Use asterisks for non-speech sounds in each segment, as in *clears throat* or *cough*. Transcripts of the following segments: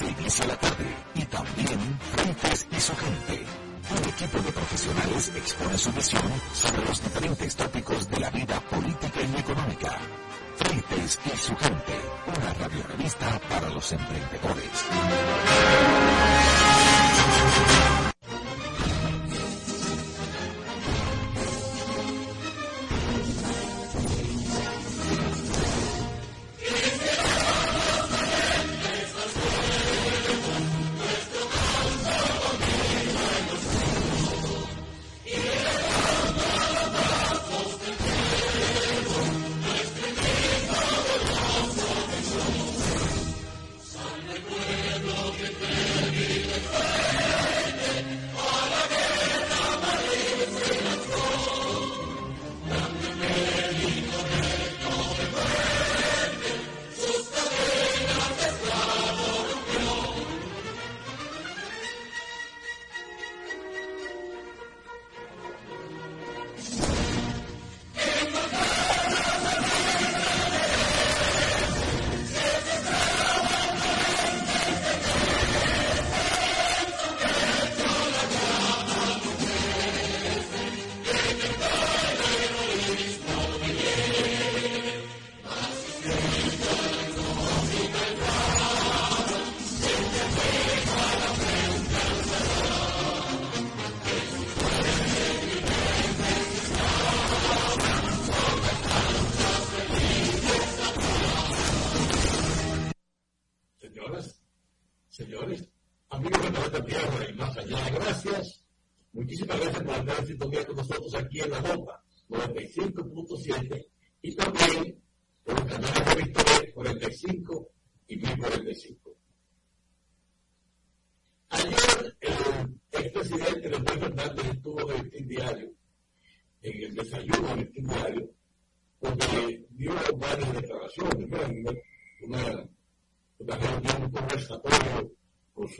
las seis a la tarde y también Frentes y su gente. Un equipo de profesionales expone su visión sobre los diferentes tópicos de la vida política y económica. Frentes y su gente, una radio revista para los emprendedores.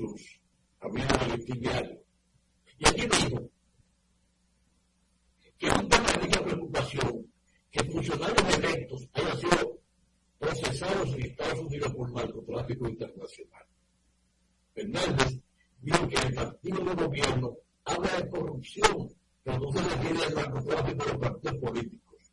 Jesús, hablaba Valentín Diario. Y aquí dijo que es una práctica preocupación que funcionarios electos hayan sido procesados en Estados Unidos por narcotráfico internacional. Fernández dijo que el partido de gobierno habla de corrupción, pero no se refiere al narcotráfico de los partidos políticos.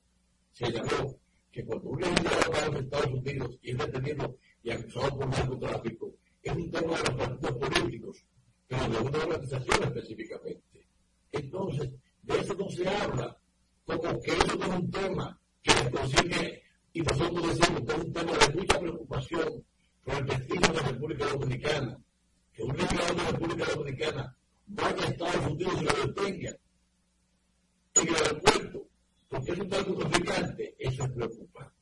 Señaló que cuando un legislador va a los Estados Unidos y es detenido y acusado por narcotráfico, es un tema de los partidos políticos, pero de una organización específicamente. Entonces, de eso no se habla, como que eso no es un tema que nos consigue, y nosotros decimos que es un tema de mucha preocupación por el destino de la República Dominicana, que un legislador de la República Dominicana vaya a Estados Unidos y lo detenga en el aeropuerto, porque es un dato traficante, eso es preocupante.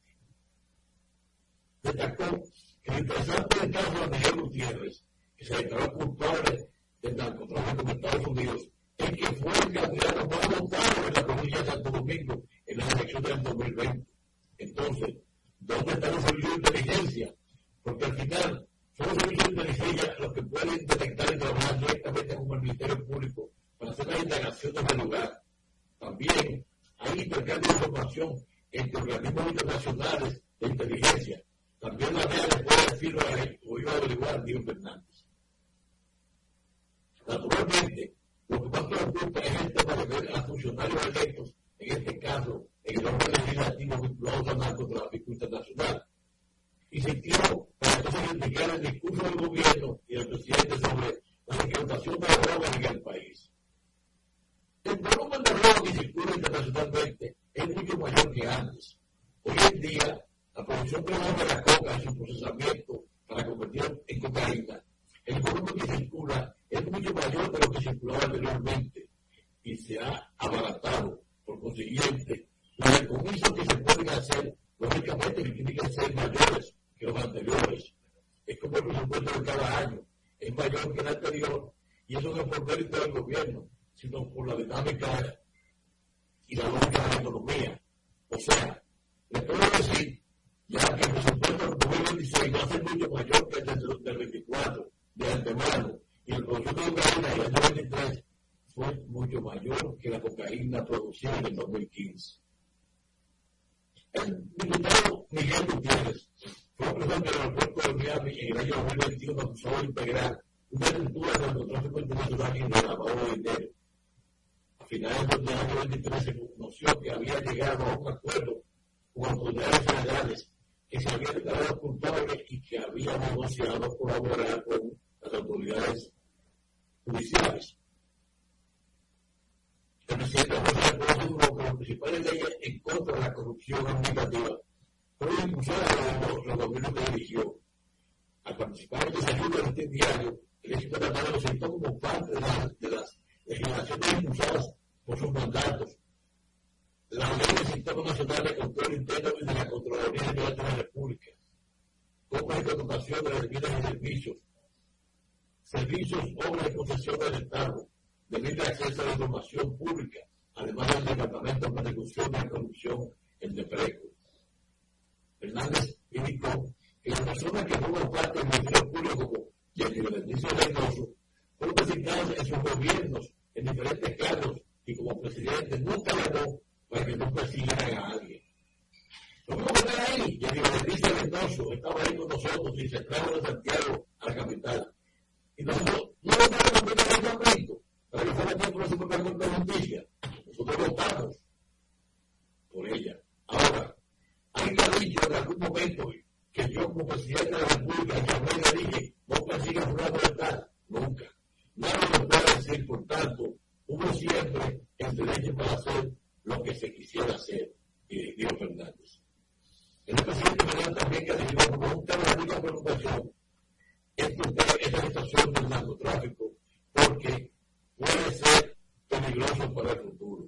Destacó el interesante caso de Miguel Gutiérrez, que se declaró culpable del narcotráfico en Estados Unidos, es que fue el candidato más votado en la provincia de Santo Domingo en las elecciones del 2020. Entonces, ¿dónde está los servicios de inteligencia? Porque al final son los servicios de inteligencia los que pueden detectar y trabajar directamente con el Ministerio Público para hacer la indagación del lugar. También hay intercambio de información entre organismos internacionales por sus mandatos. La ley del Sistema Nacional de Control Interno y de la Contraloría General de la República, compra y contratación de bienes y servicios, servicios, obras y concesión del Estado, de libre acceso a la información pública, además del Departamento de Persecución de la Corrupción, el DEPRECO. Fernández indicó que las personas que forman parte del Ministerio Público y el Beatriz Reynoso fueron designados en sus gobiernos en diferentes cargos y como presidente nunca llamó para que no persiguieran a alguien. Lo mismo que está ahí, el Beatriz Reynoso estaba ahí con nosotros y se trajo de Santiago a la capital. Y nosotros no lo tenemos que tener Cristo para que fuera tiempo la Suprema Corte de Justicia. Nosotros votamos por ella. Ahora, alguien ha dicho en algún momento que yo como presidente de la República llamé y le dije, no persiga fulano de tal. Nunca. Nada lo puede decir, por tanto, hubo siempre el derecho para hacer lo que se quisiera hacer, eh, Fernández. El presidente Fernández también que ha como un tema de preocupación esta situación del narcotráfico, porque puede ser peligroso para el futuro.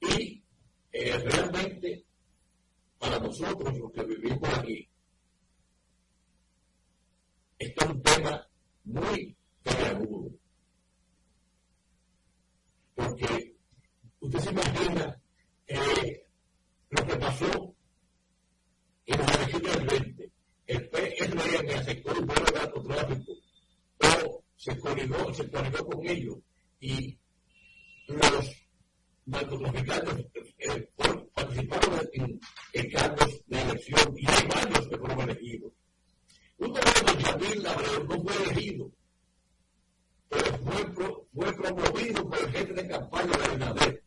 Y eh, realmente, para nosotros, los que vivimos aquí, está es un tema muy peliagudo. Porque usted se imagina lo que pasó en la elección del 20, el PRM aceptó el vuelo de narcotráfico o se coordinó, se coordinó con ellos y los narcotraficantes eh, participaron en, en, cargos de elección y hay varios que fueron elegidos. Un Yamil Labreo no fue elegido, pero fue, fue promovido por el jefe de campaña de Abinader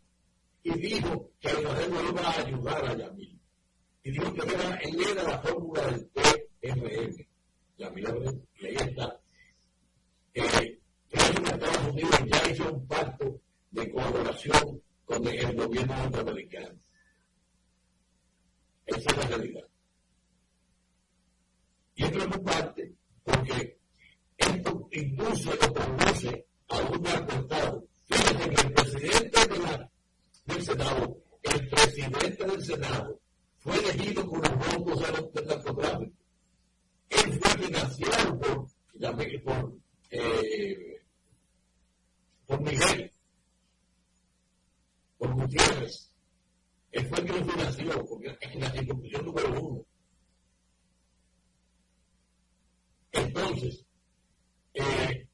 y dijo que Abinader no iba a ayudar a Yamil y dijo que era, él era la fórmula del PRM. Ya, mira, y ahí está. Eh, que Estados Unidos ya hizo un pacto de colaboración con el gobierno norteamericano. Esa es la realidad. Y es preocupante porque esto induce o conduce a un narcotado. Fíjense que el presidente del Senado, el presidente del Senado, fue elegido con los votos del narcotráfico. Él fue financiado por, por, eh, por Miguel, por Gutiérrez. Él fue el que lo financió, porque es la número uno. Entonces, eh,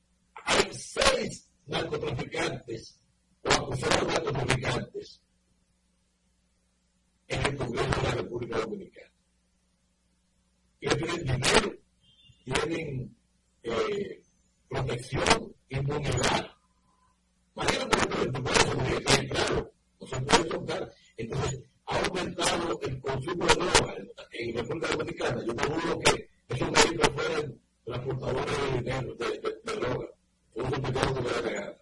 hay seis narcotraficantes o acusados narcotraficantes en el Congreso de la República Dominicana. Ellos tienen dinero, tienen eh, protección, inmunidad. Mañana por el claro, no se puede tocar. Entonces, ha aumentado el consumo de drogas en República Dominicana. Yo dudo que esos vehículos fueran transportadores de dinero, de, de, de droga. Todos los pecados de la gana.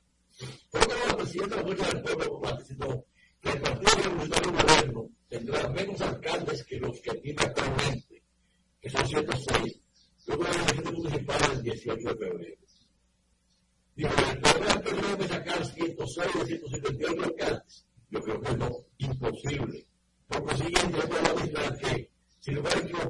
¿Por qué la presidenta de la Fuerza del Pueblo sino que el Partido Revolucionario Moderno tendrá menos alcaldes que los que tiene actualmente, que son 106, luego de las elecciones municipales del 18 de febrero. Dijo, ¿podrá el PRM sacar 106 de 158 alcaldes? Yo creo que no, imposible. Por consiguiente, que,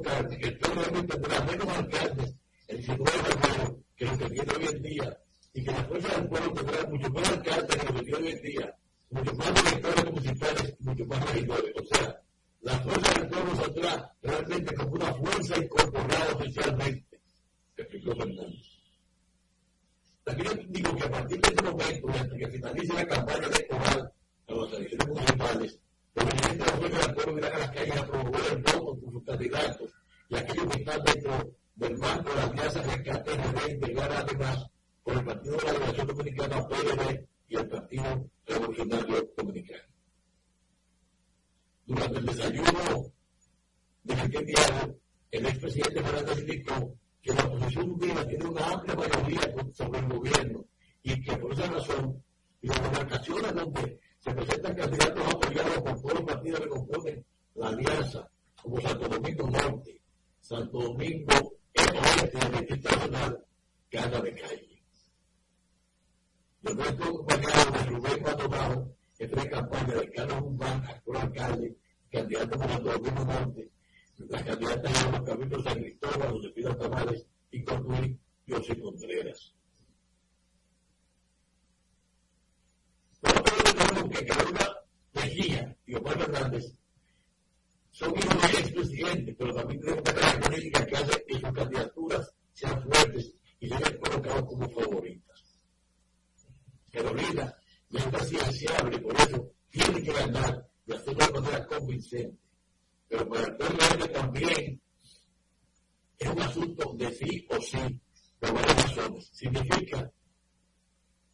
a que el tendrá menos alcaldes el 19 de febrero que lo que tiene hoy en día, y que la fuerza del pueblo tendrá mucho más alcaldes que lo que tiene hoy en día, mucho más directores municipales, mucho más regidores. O sea, la fuerza del pueblo saldrá realmente como una fuerza incorporada oficialmente, explicó Fernández. También digo que a partir de ese momento, hasta que finalice la campaña electoral a las elecciones municipales, el presidente de la fuerza del pueblo irá a las calles a promover el voto por su candidatos y aquellos que están dentro del marco de la alianza rescate RD integrar además por el Partido de la Liberación Dominicana, PLD y el Partido Revolucionario Dominicano. Durante el desayuno de aquel diario, el expresidente Fernández indicó que la oposición unida tiene una amplia mayoría sobre el gobierno y que por esa razón, y las demarcaciones donde se presentan candidatos apoyados por todos los partidos que componen la alianza, como Santo Domingo Norte, Santo Domingo Este y el Distrito Nacional, gana de calle. Yo no estoy acompañado de Rubén Maldonado, que trae campaña de Carlos Guzmán, actual alcalde, candidato Santo Domingo Norte, las candidatas a los caminos San Cristóbal, José Pida Tamares y concluir José Contreras. Lado, tenemos que Carolina Mejía y Omar Fernández son hijos del expresidente, pero también tenemos una característica que hace que sus candidaturas sean fuertes y sean colocados como favoritas. Carolina no es presidenciable, por eso tiene que ganar y hacerlo de manera convincente. Pero para el PRM también es un asunto de sí o sí, por varias razones. Significa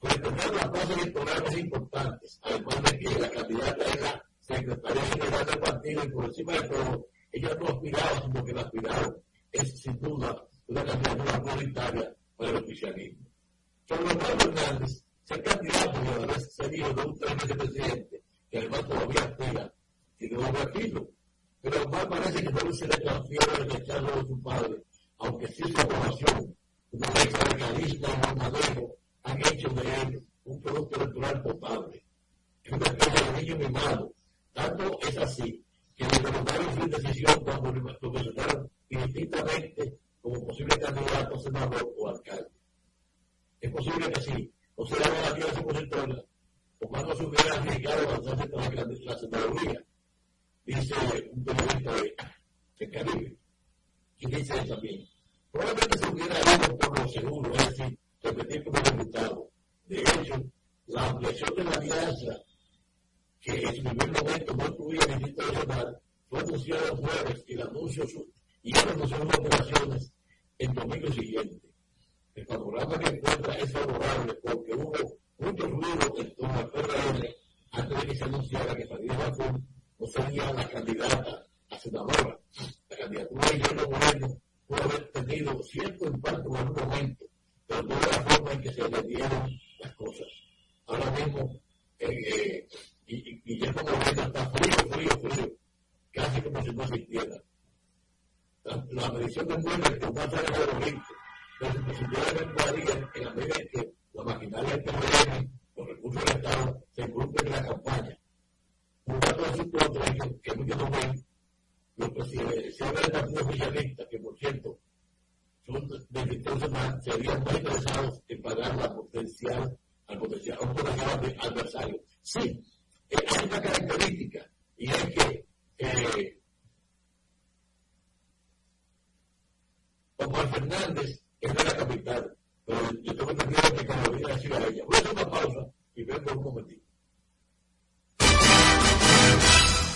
retener las bases electorales importantes, además de que la candidata es la secretaria general del partido y por encima de todo, ella no aspiraba, sino que la aspiraron. Es sin duda una candidatura prioritaria para el oficialismo. Sobre Manuel Hernández, ser candidato y a la vez ser hijo de un tren presidente, que además todavía aspira, tiene un objetivo pero más parece que no se le transfiere el rechazo de su padre, aunque sí su aprobación, una mezcla de carisma y un manejo han hecho de él un producto electoral potable. Es una especie de niño mimado. Tanto es así que preguntaron su decisión cuando lo mencionaron indistintamente como posible candidato a senador o alcalde. Es posible que sí, o sea, la tierra supositora, o cuando se hubiera arriesgado a avanzarse para la senaduría dice un periodista de, de Caribe, y dice también, probablemente se hubiera ido por lo seguro, es decir, repetir como diputado. De hecho, la ampliación de la alianza, que en primer momento no tuviera Distrito Nacional, fue anunciado el jueves y el anuncio y el anunció las operaciones el domingo siguiente. El panorama que encuentra es favorable porque hubo mucho ruido en torno al PRM antes de que se anunciara que Fadil Bacún no sería la candidata a senadora. La candidatura de Guillermo Moreno pudo haber tenido cierto impacto en algún momento, pero no de la forma en que se le dieron las cosas. Ahora mismo, eh, eh, Guillermo Moreno está frío, frío, frío, casi como si no existiera. La, la medición de muere que va a ser favorito, pero si posibilidades en la medida en que la maquinaria del PRM, los recursos del Estado, se involucren en la campaña un dato de su contra que, que muchos no ven, los presidentes del Partido Oficialista, que por cierto son desde entonces más, serían más interesados en pagar la potencial, al potencial, a un potencial adversario. Sí, hay una característica, y es que eh, Omar Fernández es de la capital, pero yo tengo entendido que Carolina ha sido a ella. Voy a hacer una pausa y vengo un momentito.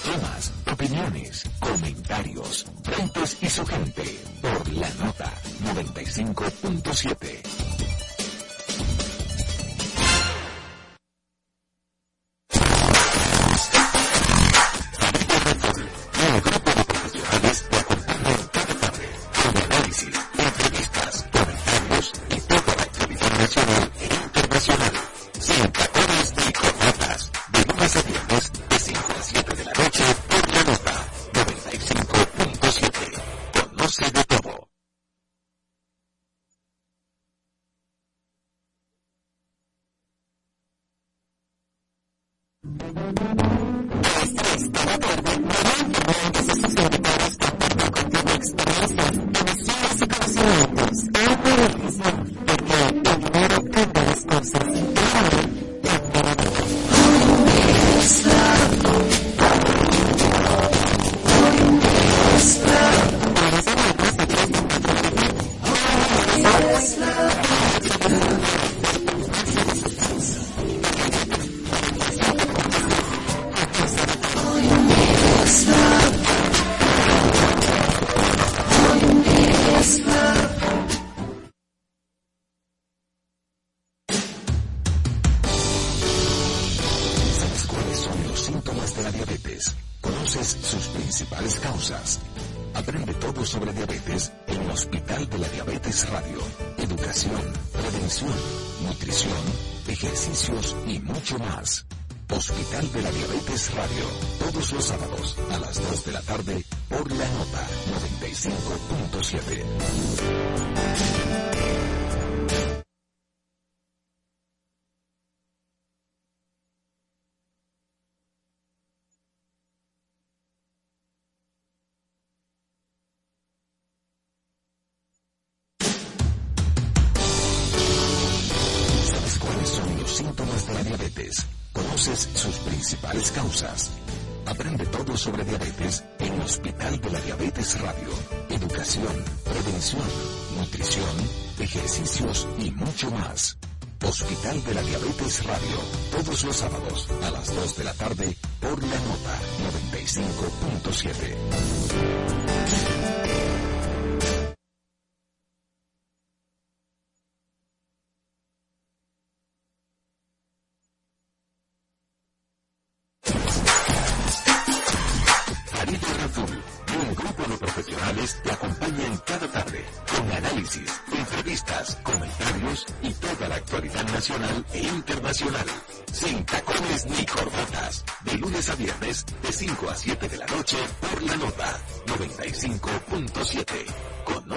temas, opiniones, comentarios, frentes y su gente por la nota 95.7. principales causas. Aprende todo sobre diabetes en Hospital de la Diabetes Radio. Educación, prevención, nutrición, ejercicios y mucho más. Hospital de la Diabetes Radio, todos los sábados a las 2 de la tarde por la nota 95.7.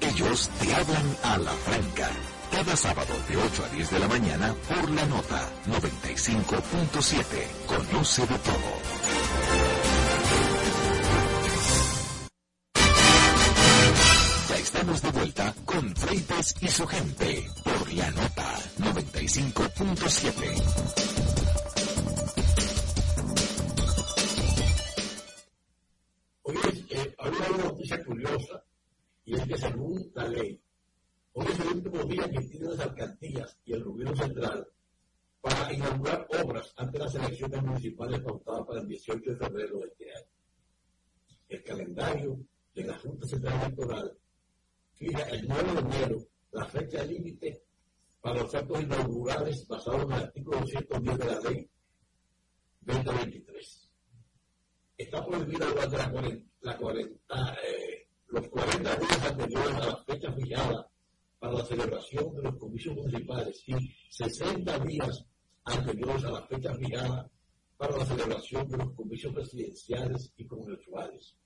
Ellos te hablan a la franca cada sábado de 8 a 10 de la mañana por la nota 95.7. Conoce de todo. Ya estamos de vuelta con Freitas y su gente por la nota 95.7. Oye, eh, había una noticia curiosa y es que según la ley Hoy es el último día que tienen las alcaldías y el gobierno central para inaugurar obras ante las elecciones municipales pautadas para el 18 de febrero de este año. El calendario de la Junta Central Electoral fija el 9 de enero la fecha límite para los actos inaugurales basados en el artículo 210 de la ley 2023. Está prohibida durante la 40, eh, los 40 días anteriores a la fecha fijada para la celebración de los comicios municipales y 60 días anteriores a la fecha fijada para la celebración de los comicios presidenciales y congresuales.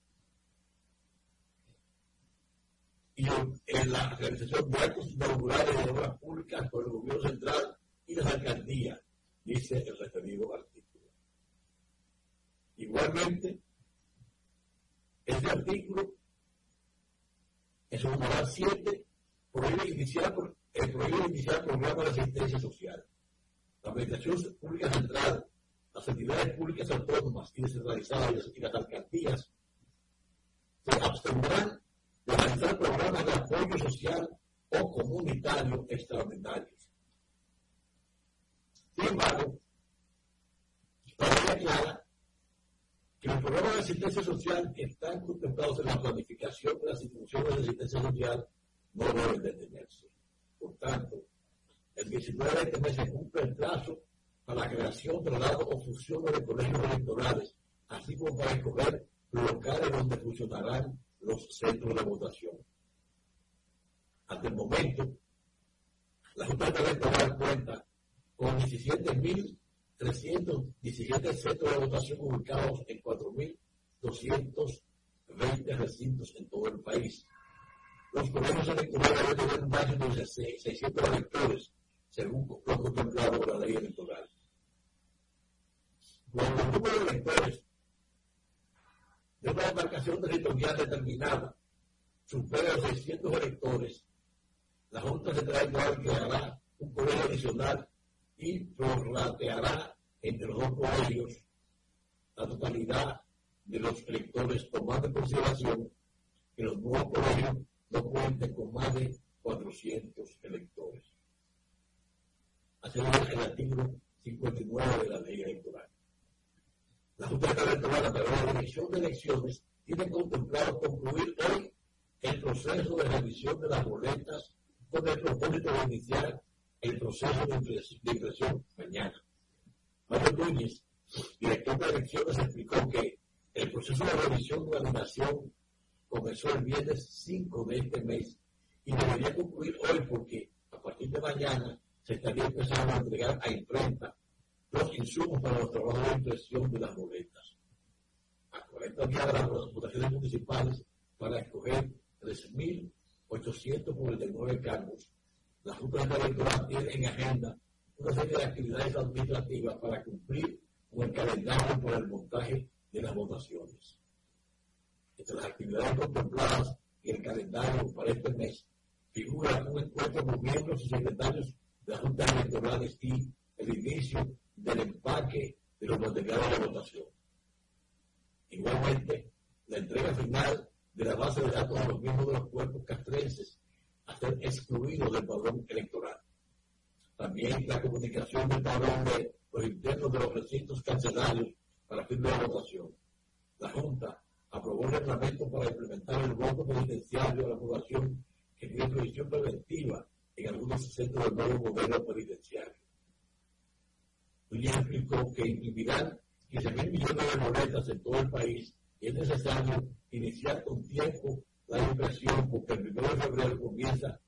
Y en la realización de actos inaugurales de obras públicas por el gobierno central y las alcaldías, dice el referido artículo. Igualmente, este artículo es un numeral 7 prohíbe iniciar, eh, prohíbe iniciar programas de asistencia social. La Administración Pública Central, las entidades públicas autónomas y descentralizadas y las alcaldías se abstendrán de realizar programas de apoyo social o comunitario extraordinarios. Sin embargo, todavía clara que los programas de asistencia social están contemplados en la planificación de las instituciones de asistencia social no deben detenerse. Por tanto, el 19 de este mes se cumple el plazo para la creación, traslado o fusión de colegios electorales, así como para escoger locales donde funcionarán los centros de votación. Hasta el momento, la Junta Electoral cuenta con 17.317 centros de votación ubicados en 4.220 recintos en todo el país los colegios electorales deben tener un máximo de 600 electores, según lo contemplado por la ley electoral. Cuando el número de electores de una demarcación territorial determinada supera los 600 electores, la Junta Central Electoral creará un colegio adicional y prorrateará entre los dos colegios la totalidad de los electores tomando en consideración que los nuevos colegios no cuenten con más de 400 electores. Así es el artículo 59 de la ley electoral. La Junta Electoral, a través de la Dirección de Elecciones, tiene contemplado concluir hoy el proceso de revisión de las boletas con el propósito de iniciar el proceso de impresión mañana. Mario Núñez, director de elecciones, explicó que el proceso de revisión de la nación comenzó el viernes 5 de este mes y debería concluir hoy porque a partir de mañana se estaría empezando a entregar a imprenta los insumos para los trabajos de impresión de las boletas. A 40 días de las votaciones municipales para escoger 3.849 cargos, la Junta Electoral tiene en agenda una serie de actividades administrativas para cumplir con el calendario para el montaje de las votaciones. Entre las actividades contempladas en el calendario para este mes figura un encuentro con miembros y secretarios de la Junta Electoral y el inicio del empaque de los materiales de votación. Igualmente, la entrega final de la base de datos a los miembros de los cuerpos castrenses a ser excluidos del padrón electoral. También la comunicación del padrón de los internos de los recintos carcelarios para fin de la votación. La Junta aprobó un reglamento para implementar el voto penitenciario a la población que tiene prohibición preventiva en algunos centros del nuevo modelo penitenciario. William explicó que imprimirán 15 mil millones de boletas en todo el país y es necesario iniciar con tiempo la impresión porque el 1 de febrero comienza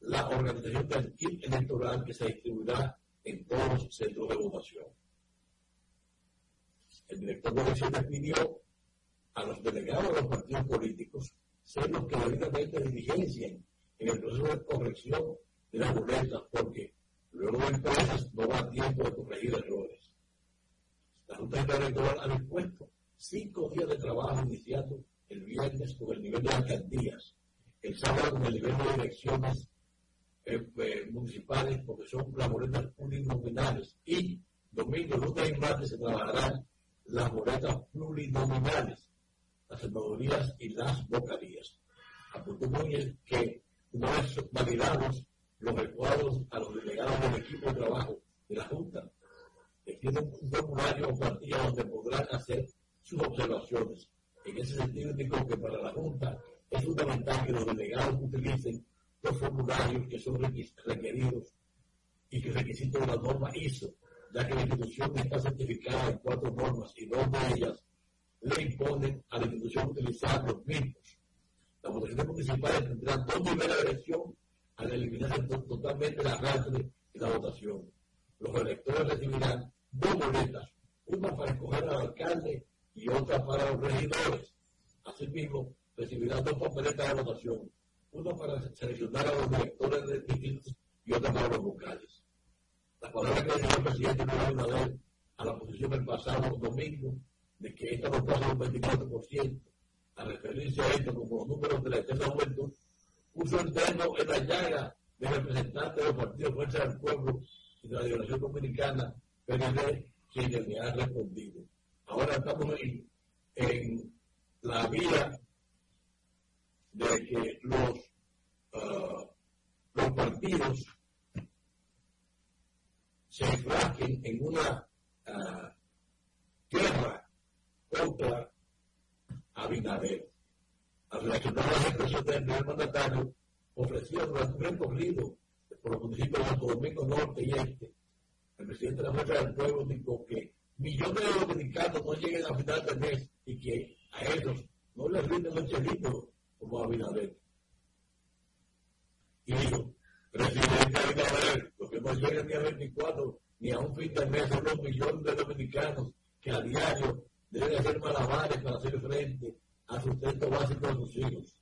la organización del kit electoral que se distribuirá en todos los centros de votación. El director de elecciones pidió a los delegados de los partidos políticos ser los que debidamente diligencien en el proceso de corrección de las boletas, porque luego de entonces no va tiempo de corregir errores. La Junta Electoral ha dispuesto cinco días de trabajo iniciado el viernes con el nivel de alcaldías, el sábado con el nivel de elecciones eh, eh, municipales, porque son las boletas plurinominales, y domingo, lunes y martes se trabajarán las boletas plurinominales, las senadorías y las vocalías. Apuntó muy que una vez validados los recuadros a los delegados del equipo de trabajo de la Junta, tienen un formulario o partida donde podrán hacer sus observaciones. En ese sentido, digo que para la Junta es fundamental que los delegados utilicen los formularios que son requeridos y que requisitos de la norma ISO, ya que la institución está certificada en cuatro normas y dos de ellas le imponen a la institución utilizar los mismos. Las votaciones municipales tendrán dos niveles de elección al eliminarse totalmente la arrastre y la votación. Los electores recibirán dos boletas, una para escoger al alcalde y otra para los regidores. Asimismo, recibirán dos papeletas de votación, una para seleccionar a los directores de distritos y otra para los vocales. La palabra que dijo el presidente Luis Abinader a la oposición el pasado domingo de que esta no pasa un 24%, a referirse a esto como los números de la eterna juventud, puso el dedo en la llaga de representantes de los partidos Fuerza del Pueblo y de la Liberación Dominicana, PND, quienes le han respondido. Ahora estamos en, la vía de que los, uh, los partidos se enfrasquen en una uh, guerra contra Abinader. Al reaccionar a las expresiones del mandatario, ofreció durante un recorrido por los municipios de Santo Domingo Norte y Este, el presidente de la Fuerza del Pueblo dijo que millones de dominicanos no lleguen a final del mes y que a ellos no les rinden los chelitos como a Abinader. Y dijo, presidente Abinader, los que no lleguen ni a 24 ni a un fin de mes son los millones de dominicanos que a diario deben hacer malabares para hacer frente al sustento básico de sus hijos.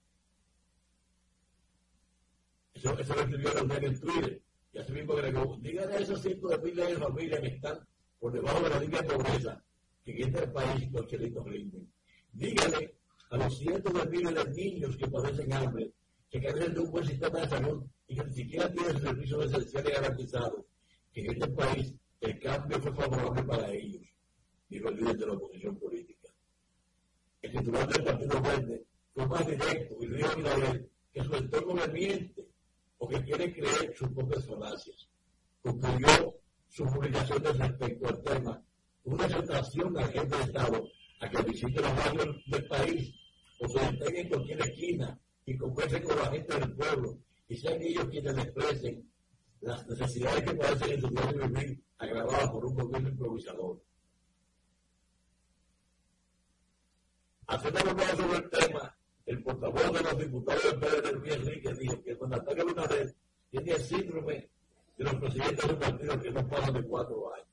Eso, eso lo escribió Leonel en Twitter. Y así mismo agregó, díganle a esos cientos de miles de familias que están por debajo de la línea de pobreza, que en este país los chelitos rinden. Díganle a los cientos de miles de niños que padecen hambre, que carecen de un buen sistema de salud y que ni siquiera tienen servicios esenciales garantizados, que en este país el cambio fue favorable para ellos, dijo el líder de la oposición política. El titular del Partido Verde fue más directo y dijo a que su entorno le miente o que quiere creer sus propias falacias. Concluyó su publicación respecto al tema una exaltación de la gente de Estado a que visite los barrios del país o se detengan en cualquier esquina y conversen con la gente del pueblo y sean ellos quienes expresen las necesidades que padecen en su diario vivir agravadas por un gobierno improvisador. Haciendo una sobre el tema, el portavoz de los diputados del PDR, Luis Enrique, dijo que cuando ataca Luna tiene el síndrome de los presidentes de un partido que no pasan de cuatro años.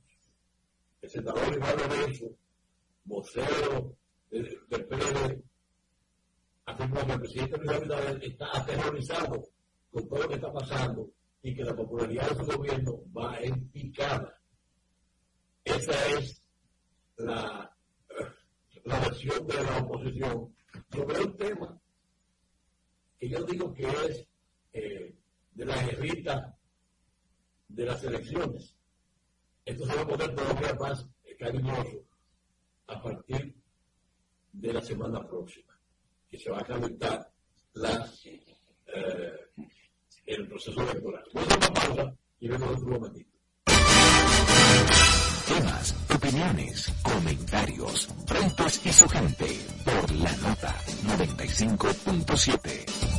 El senador Iván Lorenzo, vocero del, PLD, afirmó que el presidente Luis Abinader está aterrorizado con todo lo que está pasando y que la popularidad de su gobierno va en picada. Esa es la, la versión de la oposición sobre un tema que yo digo que es eh, de la guerrita de las elecciones. Esto se va a poner todavía más cariñoso a partir de la semana próxima, que se va a calentar la, eh, el proceso electoral. Vamos a una pausa y vemos otro momentito. Temas, opiniones, comentarios, Freitas y su gente por la nota 95.7.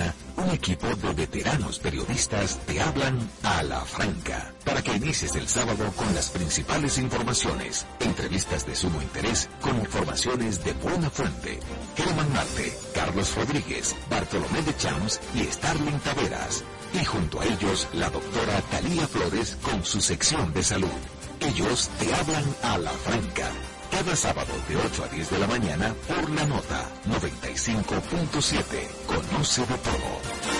8 de la mañana, un equipo de veteranos periodistas te hablan a la franca para que inicies el sábado con las principales informaciones, entrevistas de sumo interés con informaciones de buena fuente. Germán Marte, Carlos Rodríguez, Bartolomé de Champs y Starling Taveras. Y junto a ellos, la doctora Talía Flores con su sección de salud. Ellos te hablan a la franca cada sábado de 8 a 10 de la mañana por la nota 95.7. Conoce de todo.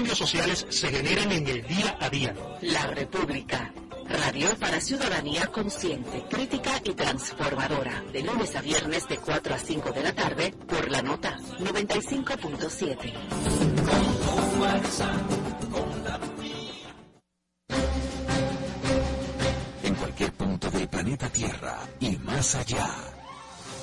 Cambios sociales se generan en el día a día. La república. Radio para ciudadanía consciente, crítica y transformadora. De lunes a viernes de 4 a 5 de la tarde por la nota 95.7. En cualquier punto del planeta Tierra y más allá.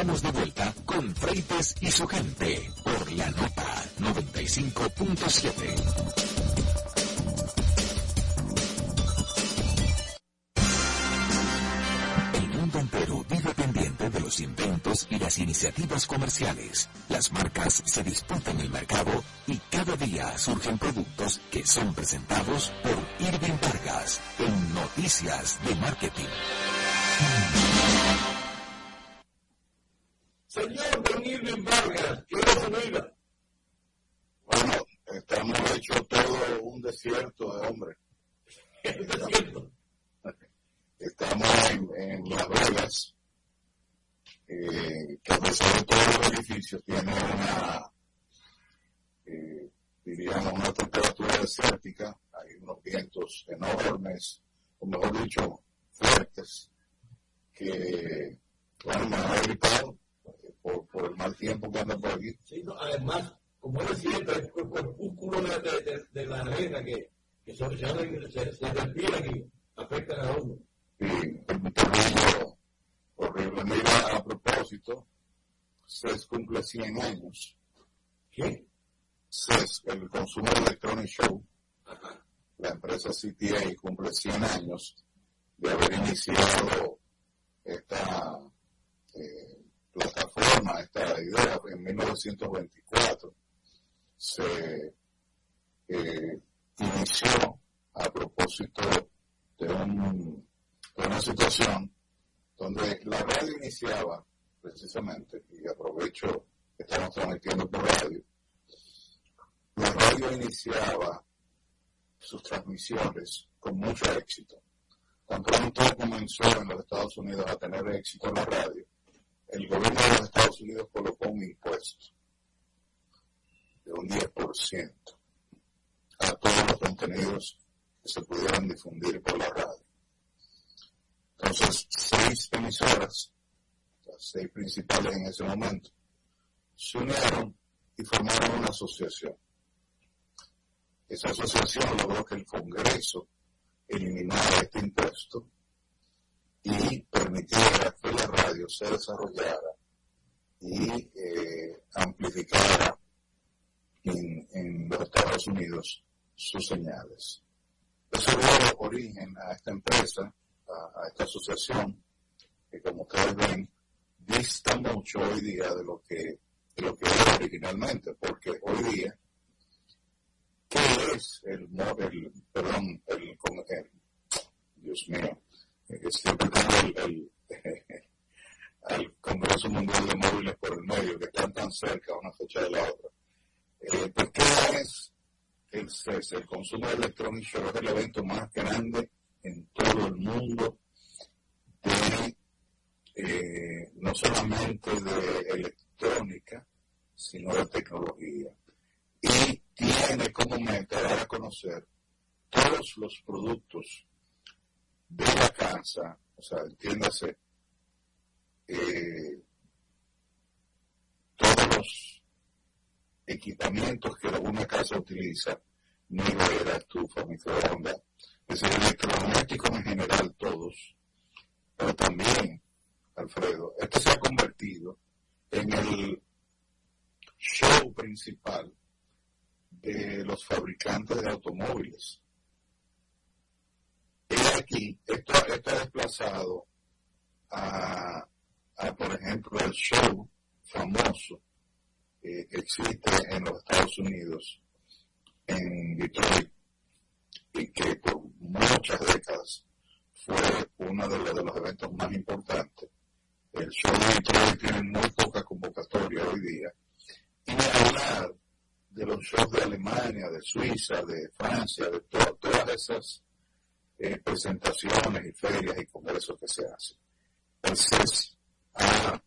Estamos de vuelta con Freites y su gente por la nota 95.7. mundo entero vive pendiente de los inventos y las iniciativas comerciales. Las marcas se disputan el mercado y cada día surgen productos que son presentados por Irving Vargas en Noticias de Marketing. Señor Don Irving Vargas, ¿qué es su vida? Bueno, estamos hechos todo un desierto de hombres. ¿Qué desierto? Estamos en, en Las Vegas, eh, que a pesar de todos los edificios tiene una, eh, diríamos, una temperatura desértica, hay unos vientos enormes, o mejor dicho, fuertes, que, bueno, me han por, por el mal tiempo que anda por aquí. Sí, no, además, como él siempre, el corpúsculo de, de, de, de la arena que, que se, se, se, se respiran y afectan a uno. y un terrible, horrible. Mira, a propósito, CES cumple 100 años. ¿Qué? CES, el Consumer Electronic Show, la empresa CTA cumple 100 años de haber iniciado esta eh, plataforma, esta idea en 1924. Se eh, inició a propósito de, un, de una situación donde la radio iniciaba precisamente, y aprovecho estamos transmitiendo por radio, la radio iniciaba sus transmisiones con mucho éxito. Tan pronto comenzó en los Estados Unidos a tener éxito en la radio, el gobierno de los Estados Unidos colocó un impuesto de un 10% a todos los contenidos que se pudieran difundir por la radio. Entonces, seis emisoras, las seis principales en ese momento, se unieron y formaron una asociación. Esa asociación logró que el Congreso eliminara este impuesto y permitiera que la radio se desarrollara y eh, amplificara en, los Estados Unidos sus señales. Eso dio origen a esta empresa, a, a esta asociación, que como ustedes ven, dista mucho hoy día de lo que, de lo que era originalmente, porque hoy día, ¿qué es el, el perdón, el, el, Dios mío, siempre el, *laughs* al Congreso Mundial de Móviles por el medio, que están tan cerca una fecha de la otra. Eh, ¿qué es el CES? El consumo de es el evento más grande en todo el mundo de eh, no solamente de electrónica, sino de tecnología. Y tiene como meta dar a conocer todos los productos de la casa, o sea, entiéndase, eh, todos los equipamientos que alguna casa utiliza, nevera, estufa, microondas, es decir, electrodomésticos en general todos, pero también, Alfredo, esto se ha convertido en el show principal de los fabricantes de automóviles. Y aquí, esto, esto ha desplazado a, por ejemplo, el show famoso que existe en los Estados Unidos, en Detroit, y que por muchas décadas fue uno de los, de los eventos más importantes. El show de Detroit tiene muy poca convocatoria hoy día. Y hablar de los shows de Alemania, de Suiza, de Francia, de to todas esas eh, presentaciones y ferias y congresos que se hacen. Entonces, ha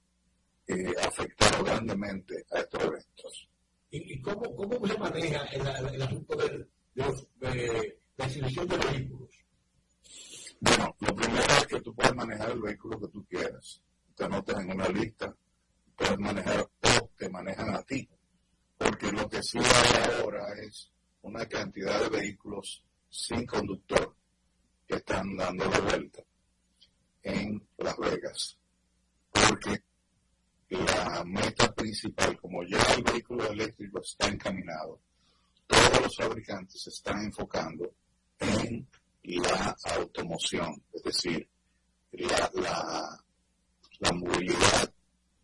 eh, afectado grandemente a estos eventos. ¿Y, y cómo, cómo, se maneja el, el asunto de, de, los, de, la exhibición de vehículos? Bueno, lo primero es que tú puedes manejar el vehículo que tú quieras. Te anotas en una lista, puedes manejar o te manejan a ti. Porque lo que sí hay ahora es una cantidad de vehículos sin conductor que están dando la vuelta en Las Vegas. Porque la meta principal, como ya el vehículo eléctrico está encaminado, todos los fabricantes se están enfocando en la automoción, es decir, la, la, la movilidad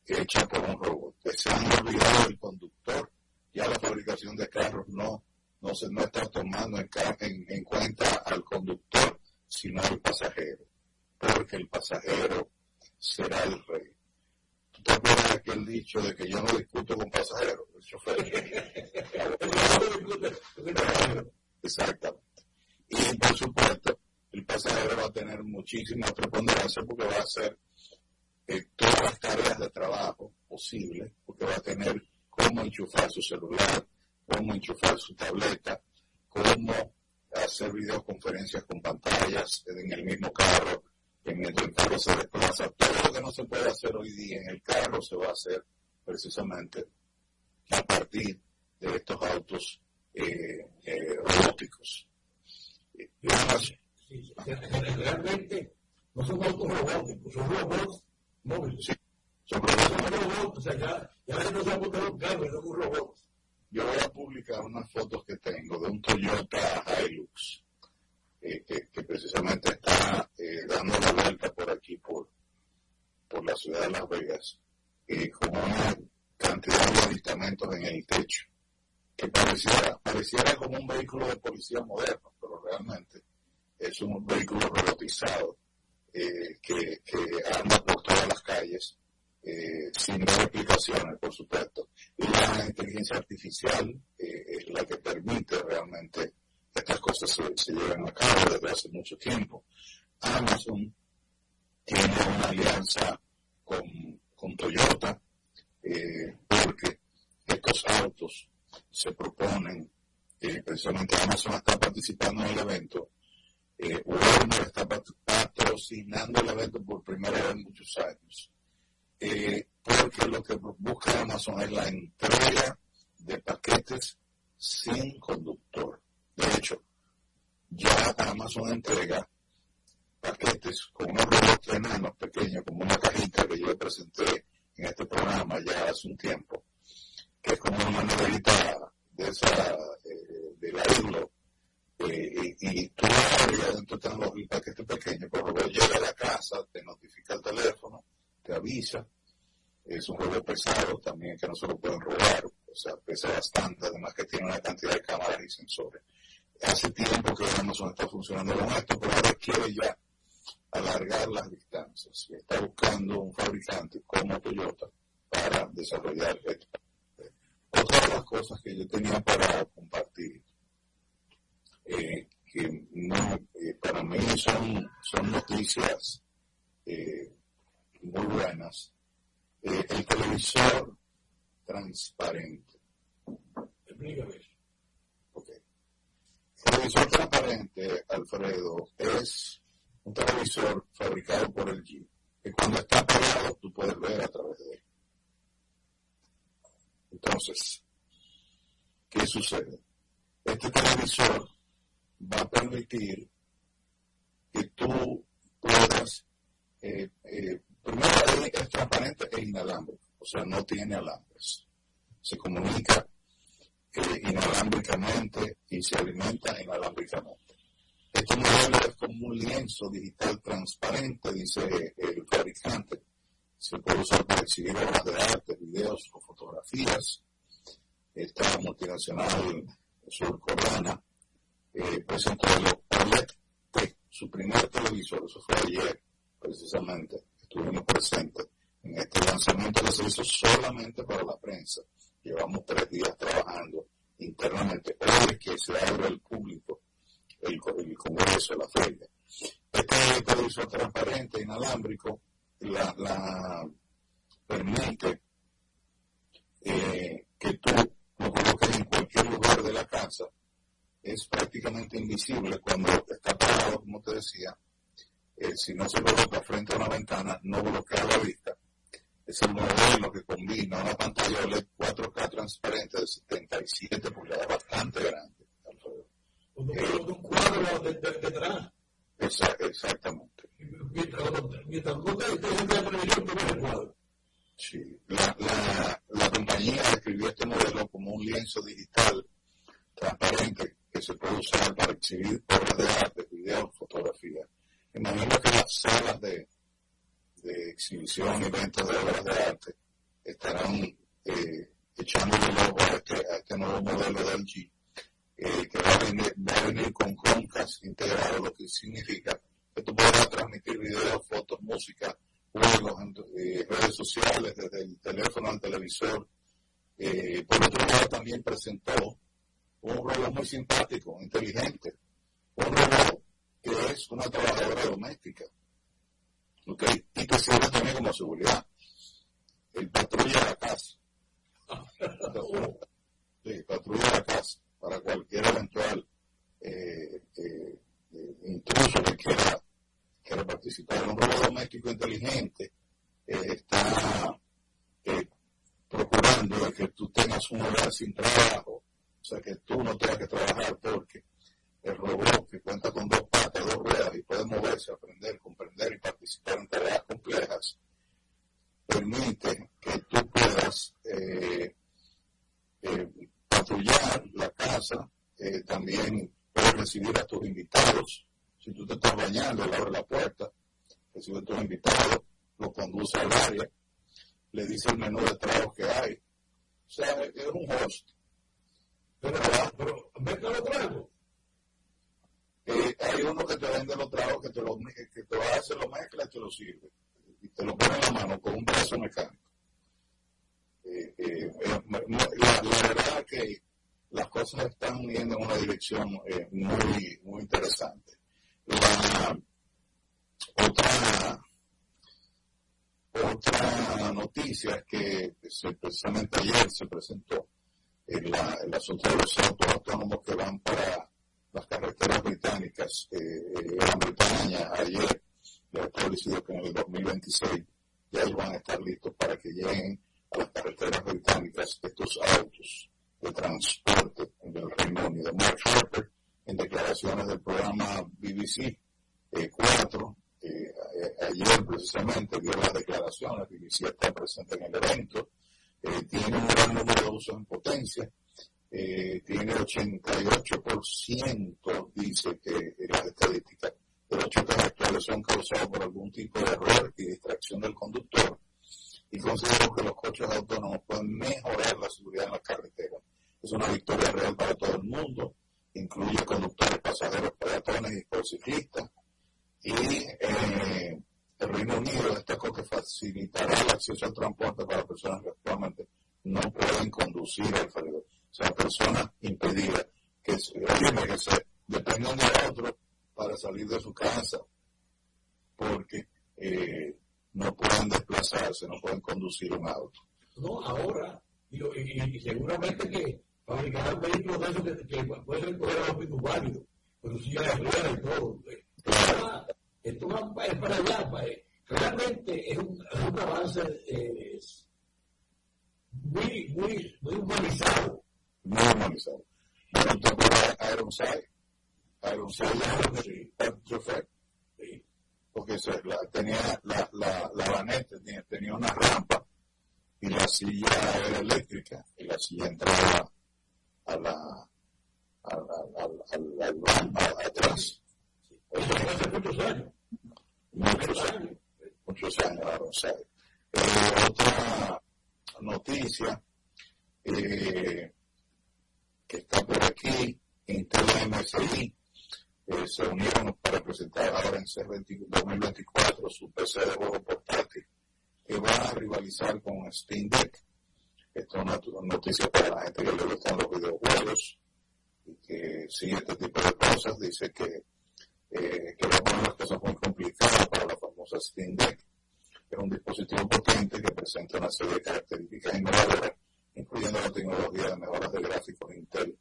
hecha por un robot. Se han olvidado del conductor, ya la fabricación de carros no, no, se, no está tomando en, en, cuenta al conductor, sino al pasajero, porque el pasajero será el rey. ¿Tú te acuerdas de aquel dicho de que yo no discuto con pasajeros? El chofer. *laughs* Exactamente. Y por supuesto, el pasajero va a tener muchísima preponderancia porque va a hacer eh, todas las tareas de trabajo posibles, porque va a tener cómo enchufar su celular, cómo enchufar su tableta, cómo hacer videoconferencias con pantallas en el mismo carro, que mientras el carro se desplaza. Todo lo que no se puede hacer hoy día en el carro se va a hacer precisamente a partir de estos autos eh, eh, robóticos. realmente no son autos robóticos, son robots móviles. Sí, son robots. O sea, ya, ya no se montado un robot. Yo voy a publicar unas fotos que tengo de un Toyota Hilux, eh, que, precisamente está eh, dando la vuelta por aquí, por, por la ciudad de Las Vegas, eh, con una cantidad de aditamentos en el techo, que pareciera, pareciera como un vehículo de policía moderno, pero realmente es un vehículo robotizado eh, que anda por todas las calles eh, sin dar explicaciones, por supuesto. Y la inteligencia artificial eh, es la que permite realmente que estas cosas se, se lleven a cabo desde hace mucho tiempo. Amazon tiene una alianza con, con Toyota eh, porque estos autos se proponen, eh, precisamente Amazon está participando en el evento, Walmart está patrocinando el evento por primera vez en muchos años eh, porque lo que busca Amazon es la entrega de paquetes sin conductor. De hecho, ya Amazon entrega paquetes con unos robots enanos pequeños, como una cajita que yo le presenté en este programa ya hace un tiempo, que es como una novelita de esa, eh, de la isla, eh, y, tú abres adentro están los paquetes pequeños, pero luego llega a la casa, te notifica el teléfono, te avisa. Es un juego pesado también que no se lo pueden robar, o sea, pesa bastante, además que tiene una cantidad de cámaras y sensores. Hace tiempo que Amazon está funcionando con esto, pero ahora quiere ya alargar las distancias está buscando un fabricante como Toyota para desarrollar esto. Otra de las cosas que yo tenía para compartir, eh, que no, eh, para mí son, son noticias eh, buenas. Eh, el televisor transparente. Explícame eso. Ok. El televisor transparente, Alfredo, es un televisor fabricado por el G, que cuando está apagado tú puedes ver a través de él. Entonces, ¿qué sucede? Este televisor va a permitir que tú puedas eh, eh, Primero, es transparente e inalámbrico, o sea, no tiene alambres. Se comunica eh, inalámbricamente y se alimenta inalámbricamente. Este modelo es como un lienzo digital transparente, dice el fabricante. Se puede usar para exhibir obras de arte, videos o fotografías. Esta multinacional surcoreana eh, presentó el su primer televisor, eso fue ayer precisamente estuvimos presentes en este lanzamiento que se hizo solamente para la prensa. Llevamos tres días trabajando internamente. Hoy es que se abre al público el, Congreso, la feria. Este televisor transparente, inalámbrico, la, la permite eh, que tú lo coloques en cualquier lugar de la casa. Es prácticamente invisible cuando está parado, como te decía, eh, si no se coloca frente a una ventana, no bloquea la vista. Es el modelo que combina una pantalla OLED 4K transparente de 77 pulgadas, bastante grande. Un, un cuadro detrás. exactamente. Mientras no te el cuadro. Sí, la, la, la compañía describió este modelo como un lienzo digital transparente que se puede usar para exhibir obras de arte, videos, fotografías Imagino que las salas de, exhibición y ventas de obras de arte estarán eh, echando el ojo a este, a este nuevo modelo de LG, eh, que va a, venir, va a venir con Chromecast integrado, lo que significa que tú podrás transmitir videos, fotos, música, juegos, eh, redes sociales, desde el teléfono al televisor. Eh, por otro lado, también presentó un robot muy simpático, inteligente, un robot que es una trabajadora doméstica, ¿okay? y que sirve también como seguridad. El patrulla de la casa. *laughs* sí, patrulla de la casa, para cualquier eventual eh, eh, eh intruso que quiera, quiera participar. Un robot doméstico inteligente eh, está eh, procurando que tú tengas un hogar sin trabajo, o sea, que tú no tengas que trabajar porque el robot que cuenta con dos patas, dos ruedas y puede moverse, aprender, comprender y participar en tareas complejas, permite que tú puedas eh, eh, patrullar la casa, eh, también puedes recibir a tus invitados. Si tú te estás bañando, le abre la puerta, recibe a tus invitados, lo conduce al área, le dice el menú de trabajo que hay. O sea, es un host pero, pero, ¿vete los tragos? Eh, hay uno que te vende los tragos que te lo, que te va a hacer lo mezcla y te lo sirve. Y te lo pone en la mano con un brazo mecánico. Eh, eh, la, la, verdad que las cosas están yendo en una dirección muy, muy interesante. La, otra, otra noticia es que precisamente ayer se presentó el, el asunto de los autos autónomos que van para las carreteras británicas. Eh, Gran Bretaña ayer le ha establecido que en el 2026 ya van a estar listos para que lleguen a las carreteras británicas estos autos de transporte en el Reino Unido. Mark Harper, en declaraciones del programa BBC 4, eh, eh, ayer precisamente dio las declaraciones, BBC está presente en el evento, eh, tiene un gran número de usos en potencia, eh, tiene 88%, dice que las estadísticas. De los choques actuales son causados por algún tipo de error y distracción del conductor y considero que los coches autónomos pueden mejorar la seguridad en la carretera. Es una victoria real para todo el mundo, incluye conductores, pasajeros, peatones y ciclistas. Y eh, el Reino Unido destacó que facilitará el acceso al transporte para personas que actualmente no pueden conducir al ferrocarril. O sea, personas impedidas que, que se dependan de otro para salir de su casa porque eh, no pueden desplazarse, no pueden conducir un auto. No, ahora, y, y, seguramente que fabricarán vehículos de esos que, que pueden recoger a los válidos, pero si ya ruedas y todo. Claro esto va, es para allá. Para, realmente es un, es un avance eh, muy, muy, muy humanizado. Muy humanizado. Bueno, entonces Ironside. Ironside sí. Perfecto. Sí. Porque se, la, tenía la, la, la baneta, tenía, tenía una rampa y la silla era eléctrica y la silla entraba a la, a la, al, al, al, al, atrás. Eso fue hace muchos años. Muchos años. Muchos años, eh, otra noticia eh, que está por aquí, Intel MSI, eh, se unieron para presentar ahora en c 2024 su PC de juego portátil que va a rivalizar con Steam Deck. Esto es una noticia para la gente que le gustan los videojuegos y que sigue este tipo de cosas. Dice que eh, que va a las cosas muy complicadas para la famosa Steam Deck. Es un dispositivo potente que presenta una serie de características innovadoras, incluyendo la tecnología de mejoras de gráficos Intel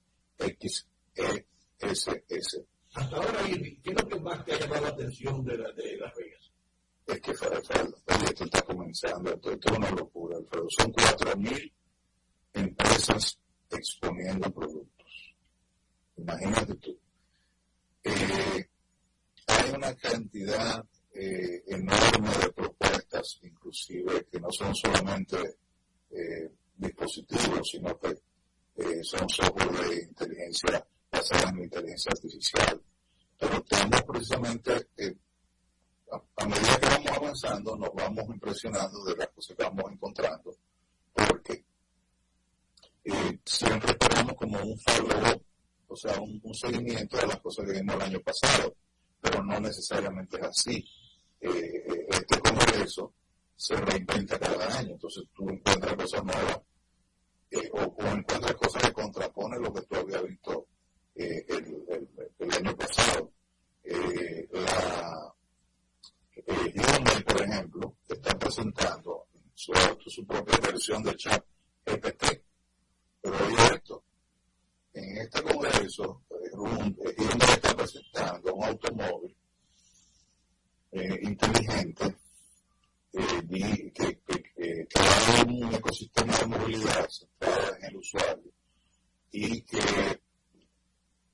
XESS. Hasta ahora, ¿qué es lo que más te ha llamado la atención de, la, de Las Vegas? Es que, Alfredo, esto está comenzando, esto, es una locura, Alfredo. Son 4.000 empresas exponiendo productos. Imagínate tú. Eh, hay una cantidad eh, enorme de propuestas, inclusive que no son solamente eh, dispositivos, sino que son software de inteligencia basada en inteligencia artificial. Pero tenemos precisamente, a, medida que vamos avanzando nos vamos impresionando de las cosas que vamos encontrando, porque eh, siempre esperamos como un follow o sea, un, seguimiento de las cosas que vimos el año pasado, pero no necesariamente es así. Eh, eh, este congreso se reinventa cada año, entonces tú encuentras cosas nuevas o, o, encuentras cosas que contraponen lo que tú habías visto el, el, año pasado. la, Hyundai, por ejemplo, está presentando su, su propia versión de chat GPT. Pero oye esto, en este congreso, Hyundai está presentando un automóvil eh, inteligente eh, que, que, que, un ecosistema de movilidad centrado en el usuario y que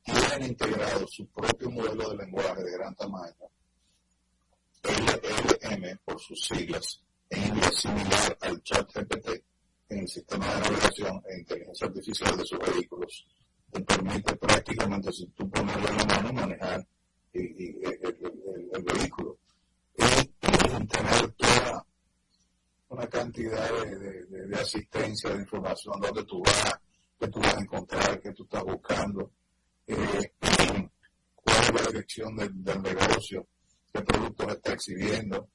tiene integrado su propio modelo de lenguaje de gran tamaño LLM por sus siglas, en inglés similar al chat GPT en el sistema de navegación e inteligencia artificial de sus vehículos. Te permite prácticamente, si tú pones la mano, manejar el, vehículo. Y, tener toda una cantidad de, asistencia, de información, dónde tú vas, qué tú vas a encontrar, qué tú estás buscando, eh, cuál es la dirección del negocio qué productos está exhibiendo.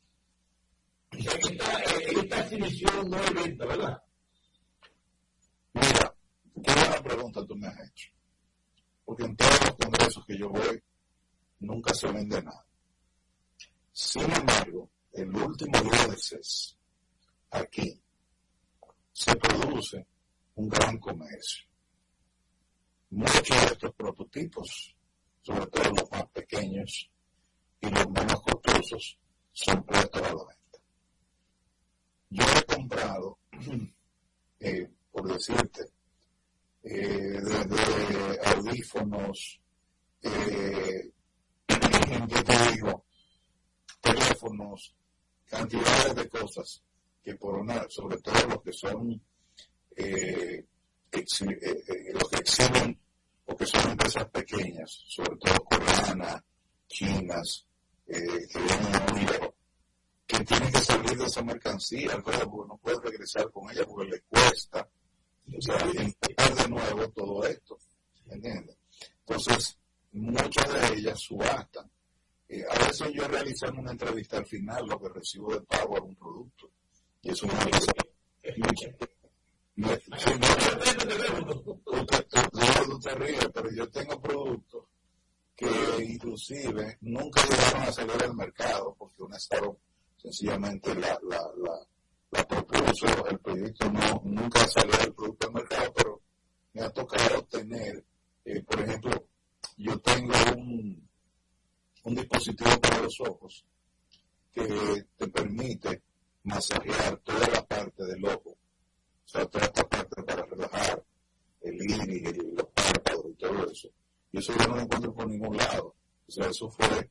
Esta, exhibición no es venta, ¿verdad? Mira, qué buena pregunta tú me has hecho. Porque en todos los congresos que yo voy, nunca se vende nada. Sin embargo, el último día de CES, aquí, se produce un gran comercio. Muchos de estos prototipos, sobre todo los más pequeños, y los menos costosos son puestos a la venta. Yo he comprado, *clears throat* eh, por decirte, eh, desde audífonos, eh, *clears throat* te digo? Teléfonos, cantidades de cosas que por una, sobre todo los que son, eh, los que exhiben o que son empresas pequeñas, sobre todo coreanas, chinas, eh, que vienen que tienen que salir de esa mercancía, pero no puede regresar con ella porque le cuesta, o sea, empezar de nuevo todo esto, ¿entiendes? Entonces, muchas de ellas subastan. Eh, a veces yo realizando una entrevista al final, lo que recibo de pago es un producto. Y eso me dice, pero yo tengo productos que inclusive nunca llegaron a salir al mercado porque un Estado sencillamente la, la, la, propuso, el proyecto no, nunca salió del producto al mercado, pero me ha tocado tener, por ejemplo, yo tengo un, un dispositivo para los ojos que te permite masajear toda la parte del ojo, sea, toda esta parte para relajar el iris, los párpados y todo eso y eso yo no lo encuentro por ningún lado. O sea, eso fue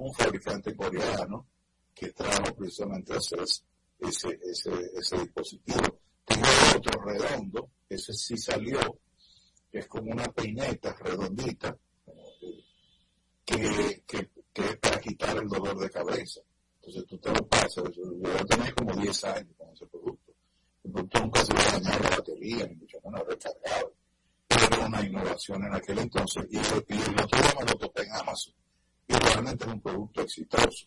un fabricante coreano que trajo precisamente hacer ese, ese, ese dispositivo. Tengo otro redondo, ese sí salió, que es como una peineta redondita, que, que, es para quitar el dolor de cabeza. Entonces tú te lo pasas, yo tenía como 10 años con ese producto. El producto nunca se le dañado la batería, ni mucho menos recargado era una innovación en aquel entonces y, el otro día me lo topé en Amazon y realmente es un producto exitoso.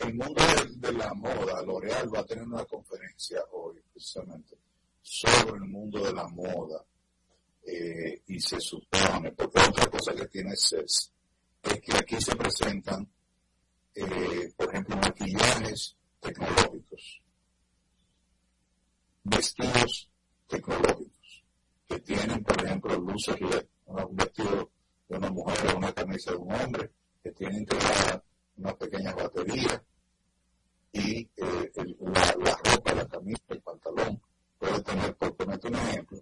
el mundo de, la moda, L'Oreal va a tener una conferencia hoy precisamente sobre el mundo de la moda eh, y se supone, porque otra cosa que tiene CES es que aquí se presentan, eh, por ejemplo, maquillajes tecnológicos, vestidos tecnológicos que tienen, por ejemplo, luces LED, un vestido de una mujer o una camisa de un hombre, que tiene integrada una pequeña batería y eh, la, ropa, la camisa, el pantalón, puede tener, por ponerte un ejemplo,